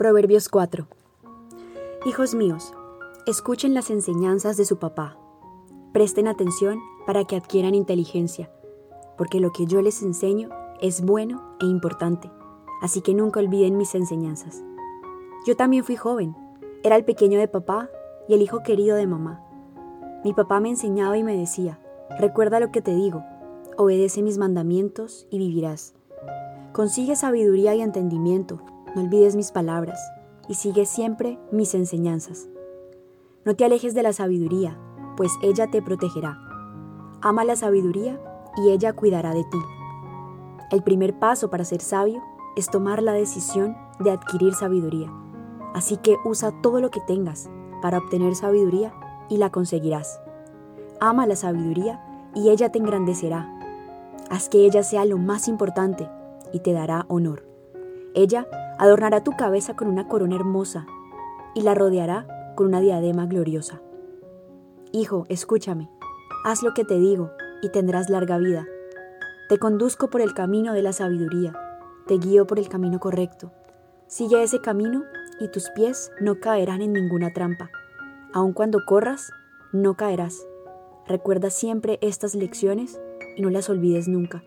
Proverbios 4. Hijos míos, escuchen las enseñanzas de su papá. Presten atención para que adquieran inteligencia, porque lo que yo les enseño es bueno e importante, así que nunca olviden mis enseñanzas. Yo también fui joven, era el pequeño de papá y el hijo querido de mamá. Mi papá me enseñaba y me decía, recuerda lo que te digo, obedece mis mandamientos y vivirás. Consigue sabiduría y entendimiento, no olvides mis palabras y sigue siempre mis enseñanzas. No te alejes de la sabiduría, pues ella te protegerá. Ama la sabiduría y ella cuidará de ti. El primer paso para ser sabio es tomar la decisión de adquirir sabiduría. Así que usa todo lo que tengas para obtener sabiduría y la conseguirás. Ama la sabiduría y ella te engrandecerá. Haz que ella sea lo más importante y te dará honor. Ella adornará tu cabeza con una corona hermosa y la rodeará con una diadema gloriosa. Hijo, escúchame, haz lo que te digo y tendrás larga vida. Te conduzco por el camino de la sabiduría, te guío por el camino correcto. Sigue ese camino y tus pies no caerán en ninguna trampa. Aun cuando corras, no caerás. Recuerda siempre estas lecciones y no las olvides nunca,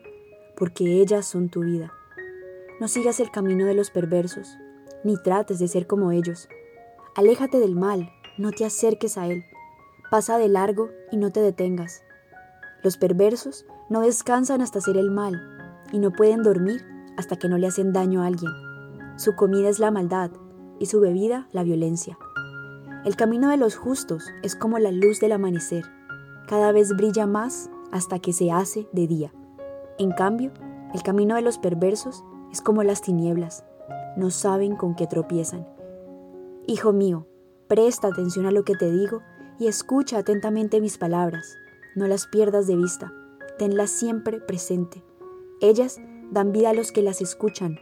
porque ellas son tu vida. No sigas el camino de los perversos, ni trates de ser como ellos. Aléjate del mal, no te acerques a él. Pasa de largo y no te detengas. Los perversos no descansan hasta hacer el mal y no pueden dormir hasta que no le hacen daño a alguien. Su comida es la maldad y su bebida la violencia. El camino de los justos es como la luz del amanecer. Cada vez brilla más hasta que se hace de día. En cambio, el camino de los perversos es como las tinieblas, no saben con qué tropiezan. Hijo mío, presta atención a lo que te digo y escucha atentamente mis palabras. No las pierdas de vista, tenlas siempre presente. Ellas dan vida a los que las escuchan,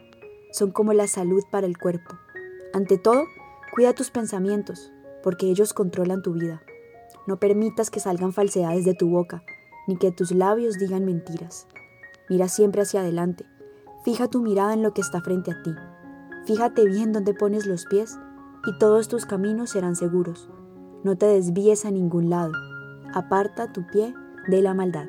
son como la salud para el cuerpo. Ante todo, cuida tus pensamientos, porque ellos controlan tu vida. No permitas que salgan falsedades de tu boca, ni que tus labios digan mentiras. Mira siempre hacia adelante, Fija tu mirada en lo que está frente a ti. Fíjate bien dónde pones los pies y todos tus caminos serán seguros. No te desvíes a ningún lado. Aparta tu pie de la maldad.